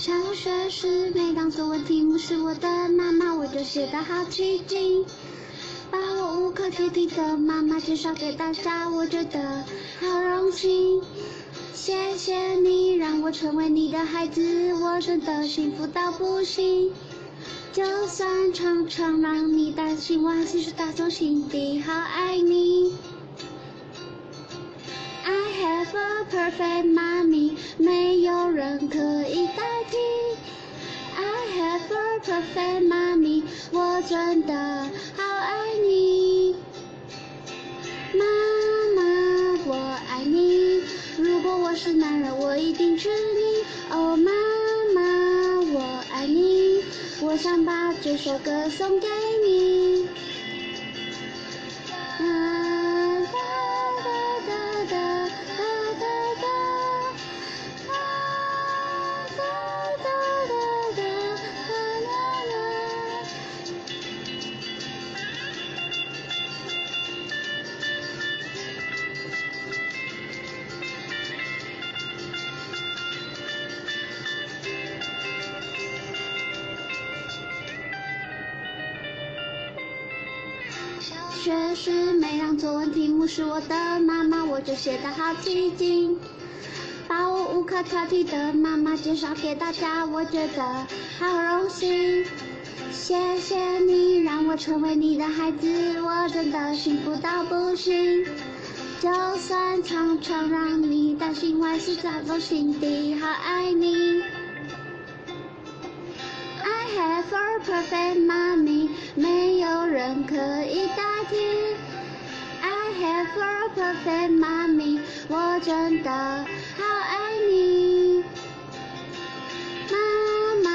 小学时，每当作文题目是我的妈妈，我就写得好起劲。把我无可替替的妈妈介绍给大家，我觉得好荣幸。谢谢你让我成为你的孩子，我真的幸福到不行。就算常常让你担心，我还是打从心底好爱你。Perfect mommy，没有人可以代替。I have a perfect mommy，我真的好爱你。妈妈，我爱你。如果我是男人，我一定娶你。哦，妈妈，我爱你。我想把这首歌送给你。学时每当作文题目是我的妈妈，我就写得好起劲。把我无可挑剔的妈妈介绍给大家，我觉得好荣幸。谢谢你让我成为你的孩子，我真的幸福到不行。就算常常让你担心，我还是打从心底好爱你。I have a perfect mom. 人可以代替。I have a perfect mommy，我真的好爱你。妈妈，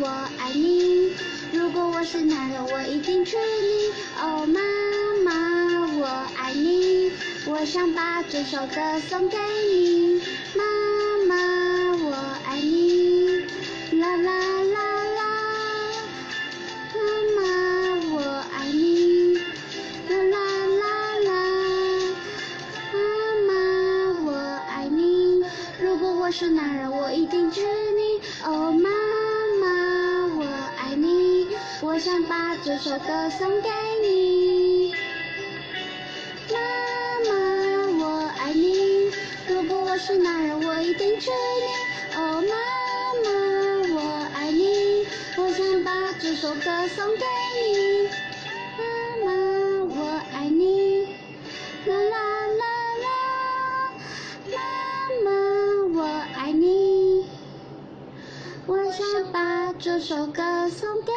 我爱你。如果我是男人，我一定娶你。哦，妈妈，我爱你。我想把这首歌送给你。妈妈，我爱你。啦啦啦。我是男人，我一定娶你。哦，妈妈，我爱你。我想把这首歌送给你。妈妈，我爱你。如果我是男人，我一定娶你。哦，妈妈，我爱你。我想把这首歌送给你。想把这首歌送给